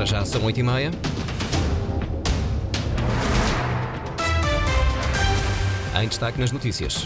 Para já são 8h30. Em destaque nas notícias.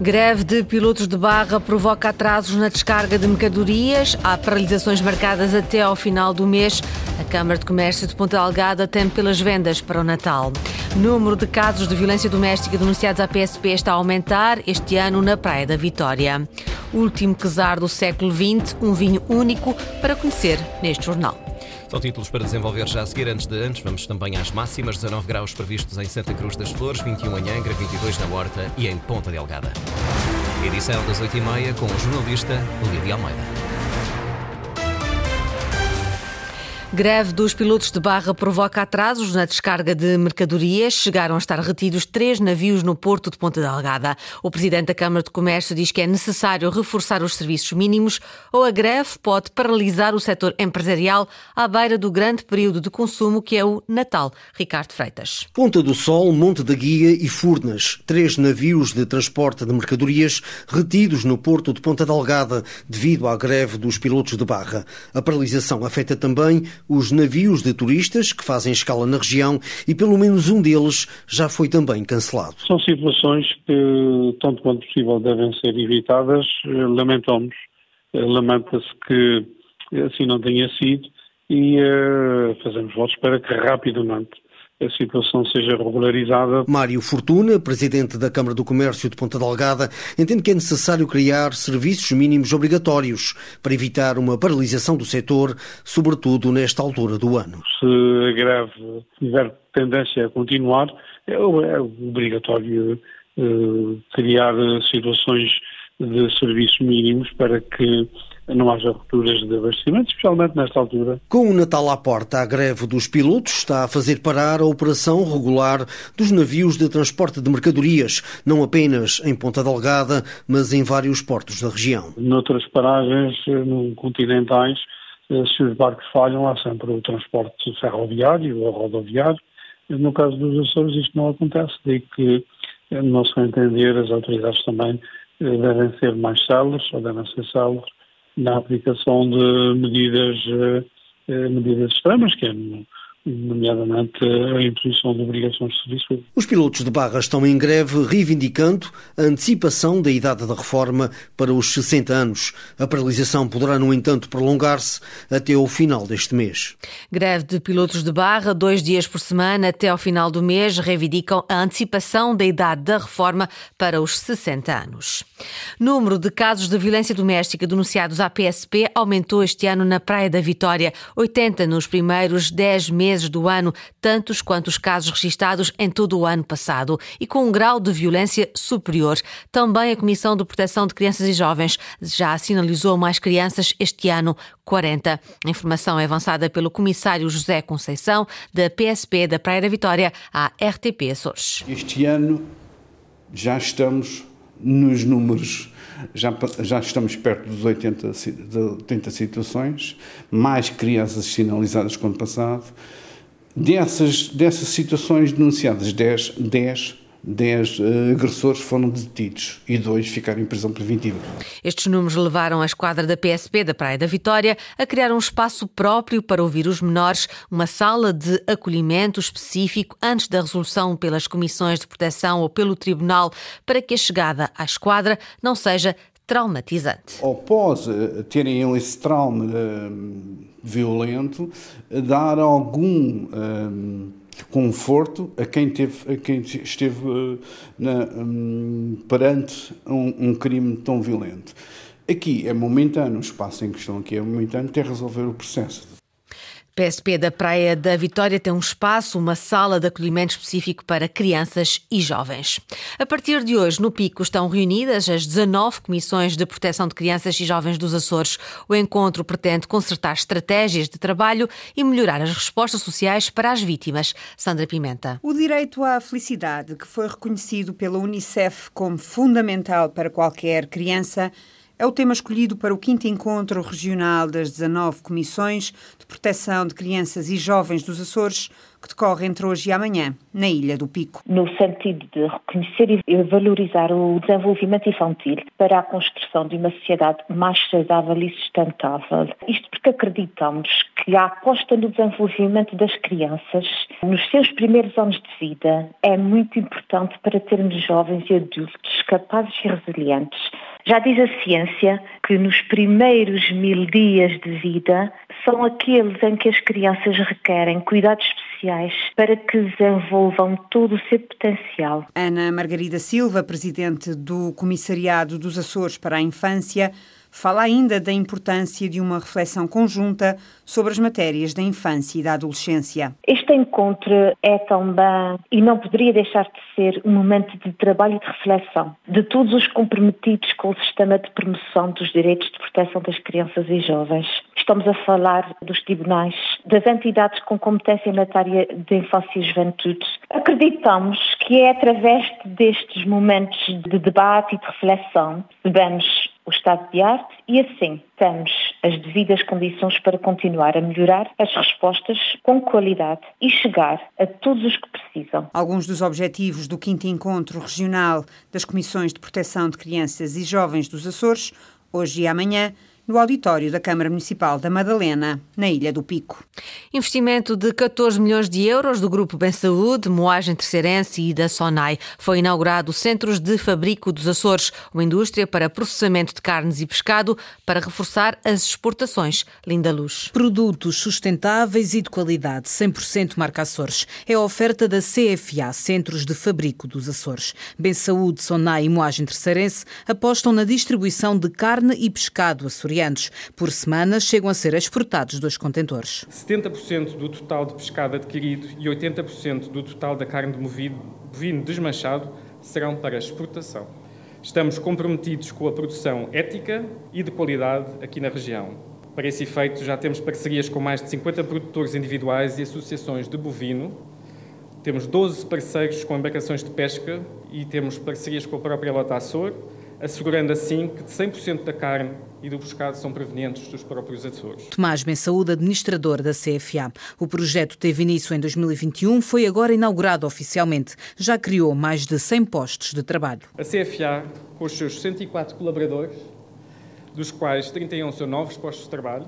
Greve de pilotos de barra provoca atrasos na descarga de mercadorias. Há paralisações marcadas até ao final do mês. A Câmara de Comércio de Ponta Delgada teme pelas vendas para o Natal. Número de casos de violência doméstica denunciados à PSP está a aumentar este ano na Praia da Vitória. Último quesar do século XX, um vinho único para conhecer neste jornal. São títulos para desenvolver já a seguir. Antes de antes, vamos também às máximas. 19 graus previstos em Santa Cruz das Flores, 21 em Angra, 22 na Horta e em Ponta Delgada. Edição das 8h30 com o jornalista Lídia Almeida. Greve dos pilotos de barra provoca atrasos na descarga de mercadorias. Chegaram a estar retidos três navios no porto de Ponta Delgada. O presidente da Câmara de Comércio diz que é necessário reforçar os serviços mínimos ou a greve pode paralisar o setor empresarial à beira do grande período de consumo que é o Natal. Ricardo Freitas. Ponta do Sol, Monte da Guia e Furnas. Três navios de transporte de mercadorias retidos no porto de Ponta Delgada devido à greve dos pilotos de barra. A paralisação afeta também os navios de turistas que fazem escala na região e pelo menos um deles já foi também cancelado. São situações que, tanto quanto possível, devem ser evitadas. Lamentamos. Lamenta-se que assim não tenha sido e uh, fazemos votos para que rapidamente a situação seja regularizada. Mário Fortuna, presidente da Câmara do Comércio de Ponta Delgada, entende que é necessário criar serviços mínimos obrigatórios para evitar uma paralisação do setor, sobretudo nesta altura do ano. Se a greve tiver tendência a continuar, é, é obrigatório uh, criar situações de serviços mínimos para que não haja rupturas de abastecimento, especialmente nesta altura. Com o Natal à porta, a greve dos pilotos está a fazer parar a operação regular dos navios de transporte de mercadorias, não apenas em Ponta Delgada, mas em vários portos da região. Noutras paragens no continentais, eh, se os barcos falham, há sempre o transporte ferroviário ou rodoviário. No caso dos Açores, isto não acontece, daí que, eh, no nosso entender, as autoridades também eh, devem ser mais céleres, ou devem ser céleres, na aplicação de medidas, eh, eh, medidas extremas, que é nomeadamente a imposição de obrigações de serviço. Os pilotos de barra estão em greve reivindicando a antecipação da idade da reforma para os 60 anos. A paralisação poderá, no entanto, prolongar-se até ao final deste mês. Greve de pilotos de barra, dois dias por semana até ao final do mês, reivindicam a antecipação da idade da reforma para os 60 anos. Número de casos de violência doméstica denunciados à PSP aumentou este ano na Praia da Vitória, 80 nos primeiros 10 meses do ano, tantos quanto os casos registados em todo o ano passado, e com um grau de violência superior. Também a Comissão de Proteção de Crianças e Jovens já sinalizou mais crianças este ano, 40. A informação é avançada pelo comissário José Conceição, da PSP da Praia da Vitória, à RTP Açores. Este ano já estamos nos números já, já estamos perto dos 80, de 80 situações, mais crianças sinalizadas com o passado. Dessas, dessas situações denunciadas, 10, 10 10 uh, agressores foram detidos e dois ficaram em prisão preventiva. Estes números levaram a esquadra da PSP da Praia da Vitória a criar um espaço próprio para ouvir os menores, uma sala de acolhimento específico antes da resolução pelas comissões de proteção ou pelo tribunal, para que a chegada à esquadra não seja traumatizante. Após uh, terem esse trauma uh, violento, dar algum conforto a quem, teve, a quem esteve na, um, perante um, um, crime tão violento. Aqui é momentâneo, o espaço em questão aqui é momentâneo, até resolver o processo. PSP da Praia da Vitória tem um espaço, uma sala de acolhimento específico para crianças e jovens. A partir de hoje, no Pico, estão reunidas as 19 comissões de proteção de crianças e jovens dos Açores. O encontro pretende consertar estratégias de trabalho e melhorar as respostas sociais para as vítimas. Sandra Pimenta. O direito à felicidade, que foi reconhecido pela Unicef como fundamental para qualquer criança, é o tema escolhido para o quinto encontro regional das 19 comissões de proteção de crianças e jovens dos Açores, que decorre entre hoje e amanhã, na Ilha do Pico. No sentido de reconhecer e valorizar o desenvolvimento infantil para a construção de uma sociedade mais saudável e sustentável. Isto porque acreditamos que a aposta no desenvolvimento das crianças nos seus primeiros anos de vida é muito importante para termos jovens e adultos capazes e resilientes já diz a ciência que nos primeiros mil dias de vida são aqueles em que as crianças requerem cuidados especiais para que desenvolvam todo o seu potencial. Ana Margarida Silva, presidente do Comissariado dos Açores para a Infância, fala ainda da importância de uma reflexão conjunta sobre as matérias da infância e da adolescência. Este encontro é também, e não poderia deixar de ser, um momento de trabalho e de reflexão de todos os comprometidos com o sistema de promoção dos direitos de proteção das crianças e jovens. Estamos a falar dos tribunais, das entidades com competência em matéria de infância e juventude. Acreditamos que é através destes momentos de debate e de reflexão que devemos o estado de arte e assim temos as devidas condições para continuar a melhorar as respostas com qualidade e chegar a todos os que precisam. Alguns dos objetivos do 5 Encontro Regional das Comissões de Proteção de Crianças e Jovens dos Açores, hoje e amanhã, no auditório da Câmara Municipal da Madalena, na Ilha do Pico. Investimento de 14 milhões de euros do Grupo Bem Saúde, Moagem Terceirense e da Sonai. Foi inaugurado o Centros de Fabrico dos Açores, uma indústria para processamento de carnes e pescado para reforçar as exportações. Linda Luz. Produtos sustentáveis e de qualidade, 100% marca Açores. É a oferta da CFA, Centros de Fabrico dos Açores. Bem Saúde, Sonai e Moagem Terceirense apostam na distribuição de carne e pescado açoriano por semana chegam a ser exportados dois contentores. 70% do total de pescado adquirido e 80% do total da carne de bovino desmanchado serão para exportação. Estamos comprometidos com a produção ética e de qualidade aqui na região. Para esse efeito, já temos parcerias com mais de 50 produtores individuais e associações de bovino. Temos 12 parceiros com embarcações de pesca e temos parcerias com a própria Lota Açor, assegurando assim que 100% da carne e do pescado são provenientes dos próprios Açores. Tomás Ben Saúde, administrador da CFA. O projeto teve início em 2021, foi agora inaugurado oficialmente. Já criou mais de 100 postos de trabalho. A CFA, com os seus 104 colaboradores, dos quais 31 são novos postos de trabalho,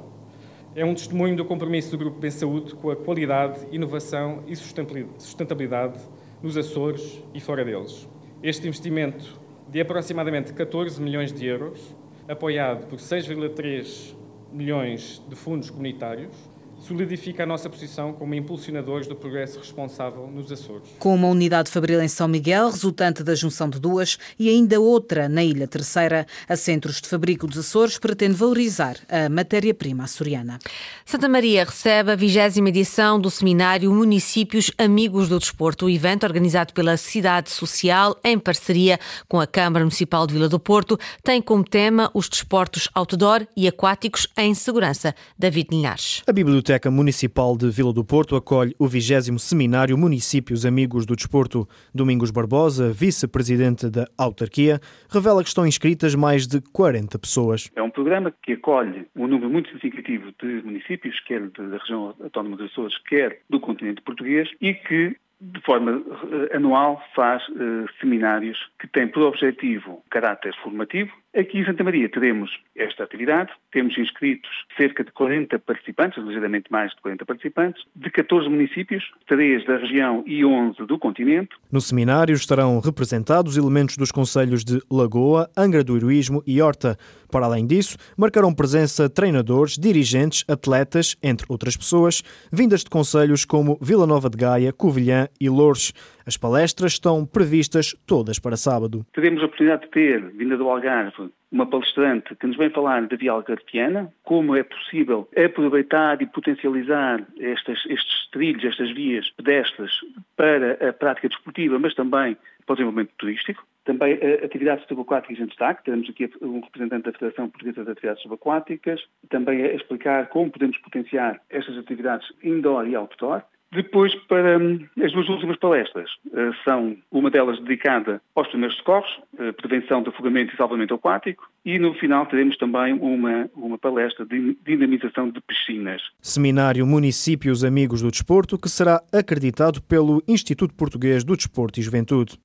é um testemunho do compromisso do Grupo Ben Saúde com a qualidade, inovação e sustentabilidade nos Açores e fora deles. Este investimento de aproximadamente 14 milhões de euros apoiado por 6,3 milhões de fundos comunitários, solidifica a nossa posição como impulsionadores do progresso responsável nos Açores. Com uma unidade fabril em São Miguel, resultante da junção de duas, e ainda outra na Ilha Terceira, a Centros de Fabrico dos Açores pretende valorizar a matéria-prima açoriana. Santa Maria recebe a vigésima edição do seminário Municípios Amigos do Desporto, o evento organizado pela Cidade Social em parceria com a Câmara Municipal de Vila do Porto, tem como tema os desportos outdoor e aquáticos em segurança. David Linhares. A Biblioteca Biblioteca Municipal de Vila do Porto acolhe o 20 Seminário Municípios Amigos do Desporto. Domingos Barbosa, vice-presidente da autarquia, revela que estão inscritas mais de 40 pessoas. É um programa que acolhe um número muito significativo de municípios, quer da região autónoma dos Açores, quer do continente português, e que de forma uh, anual faz uh, seminários que têm por objetivo caráter formativo. Aqui em Santa Maria teremos esta atividade, temos inscritos cerca de 40 participantes, ligeiramente mais de 40 participantes, de 14 municípios, 3 da região e 11 do continente. No seminário estarão representados elementos dos conselhos de Lagoa, Angra do Heroísmo e Horta. Para além disso, marcarão presença treinadores, dirigentes, atletas, entre outras pessoas, vindas de conselhos como Vila Nova de Gaia, Covilhã e Lourdes. As palestras estão previstas todas para sábado. Teremos a oportunidade de ter, vinda do Algarve, uma palestrante que nos vem falar da Via Algarviana, como é possível aproveitar e potencializar estas, estes trilhos, estas vias pedestres para a prática desportiva, mas também para o desenvolvimento turístico. Também uh, atividades subaquáticas em destaque. Temos aqui um representante da Federação Portuguesa de Atividades Subaquáticas. Também a explicar como podemos potenciar estas atividades indoor e outdoor Depois, para hum, as duas últimas palestras, uh, são uma delas dedicada aos primeiros socorros, uh, prevenção de afogamento e salvamento aquático, e no final teremos também uma, uma palestra de dinamização de piscinas. Seminário Municípios Amigos do Desporto, que será acreditado pelo Instituto Português do Desporto e Juventude.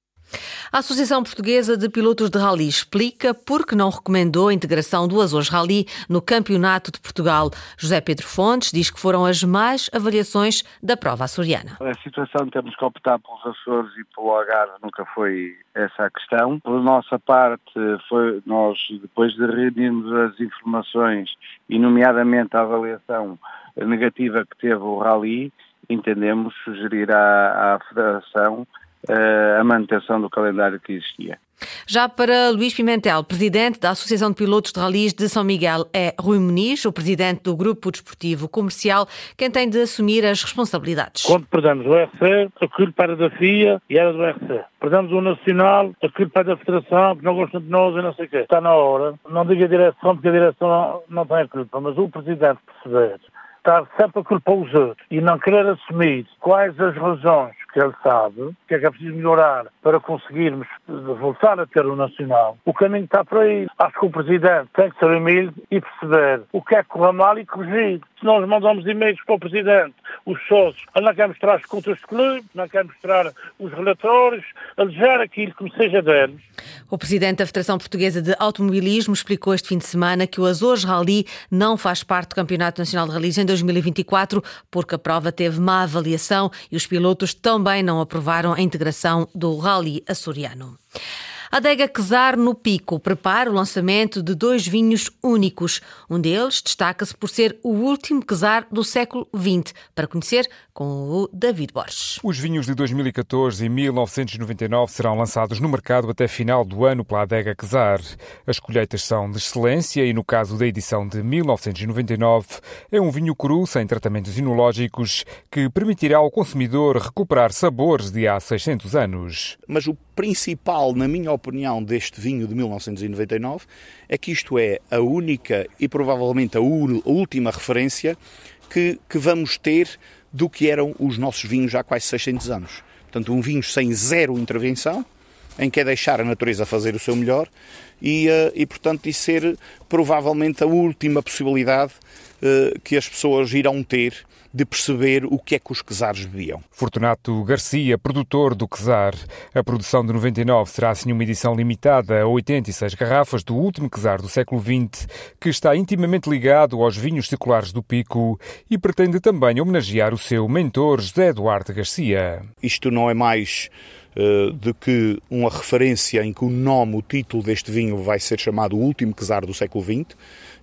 A Associação Portuguesa de Pilotos de Rally explica por que não recomendou a integração do Azores Rally no Campeonato de Portugal. José Pedro Fontes diz que foram as mais avaliações da prova açoriana. A situação de termos que optar pelos Açores e pelo Algarve nunca foi essa a questão. Por nossa parte, foi nós, depois de reunirmos as informações e nomeadamente a avaliação negativa que teve o Rally, entendemos sugerir à, à Federação a manutenção do calendário que existia. Já para Luís Pimentel, presidente da Associação de Pilotos de Ralis de São Miguel, é Rui Muniz, o presidente do Grupo Desportivo Comercial, quem tem de assumir as responsabilidades. Quando perdemos o RC, a culpa era da FIA e era do RC. Perdemos o Nacional, a culpa é da Federação, que não gosta de nós e não sei o quê. Está na hora. Não diga a direção, porque a direção não, não tem a culpa, mas o presidente perceber estar sempre a culpar os outros e não querer assumir quais as razões que ele sabe, o que é que é preciso melhorar para conseguirmos voltar a ter o Nacional. O caminho está por aí. Acho que o Presidente tem que ser humilde e perceber o que é que corre mal e corrigir. Se nós mandamos e-mails para o Presidente, os sócios, ele não quer mostrar as contas de clube, não quer mostrar os relatórios, alejar aquilo que me seja deles. O Presidente da Federação Portuguesa de Automobilismo explicou este fim de semana que o Azores Rally não faz parte do Campeonato Nacional de Rallys em 2024 porque a prova teve má avaliação e os pilotos também também não aprovaram a integração do Rally açoriano. A adega Quesar no Pico prepara o lançamento de dois vinhos únicos. Um deles destaca-se por ser o último Quesar do século XX, para conhecer com o David Borges. Os vinhos de 2014 e 1999 serão lançados no mercado até final do ano pela adega Quesar. As colheitas são de excelência e, no caso da edição de 1999, é um vinho cru sem tratamentos inológicos que permitirá ao consumidor recuperar sabores de há 600 anos. Mas o principal, na minha opinião, deste vinho de 1999 é que isto é a única e provavelmente a, última referência que, que vamos ter do que eram os nossos vinhos há quase 600 anos. Portanto, um vinho sem zero intervenção, em que é deixar a natureza fazer o seu melhor e, uh, e portanto, isso ser provavelmente a última possibilidade uh, que as pessoas irão ter de perceber o que é que os quesares bebiam. Fortunato Garcia, produtor do quesar. A produção de 99 será assim uma edição limitada a 86 garrafas do último quesar do século XX, que está intimamente ligado aos vinhos seculares do Pico e pretende também homenagear o seu mentor José Eduardo Garcia. Isto não é mais uh, de que uma referência em que o nome, o título deste vinho vai ser chamado o último quesar do século XX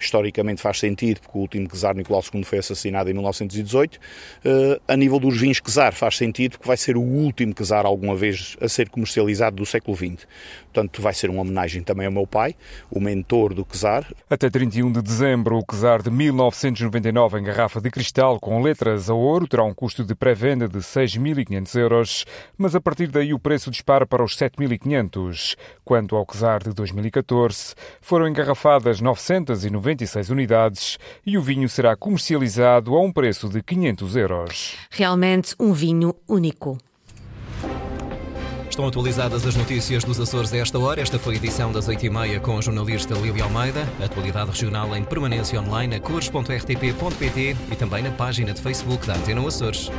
historicamente faz sentido, porque o último czar Nicolau II foi assassinado em 1918. Uh, a nível dos vinhos czar faz sentido, porque vai ser o último czar alguma vez a ser comercializado do século XX. Portanto, vai ser uma homenagem também ao meu pai, o mentor do czar. Até 31 de dezembro, o czar de 1999 em garrafa de cristal com letras a ouro terá um custo de pré-venda de 6.500 euros, mas a partir daí o preço dispara para os 7.500. Quanto ao czar de 2014, foram engarrafadas 990 96 unidades e o vinho será comercializado a um preço de 500 euros. Realmente um vinho único. Estão atualizadas as notícias dos Açores a esta hora. Esta foi a edição das 8h30 com a jornalista Lília Almeida. Atualidade regional em permanência online a cores.rtp.pt e também na página de Facebook da Antena Açores.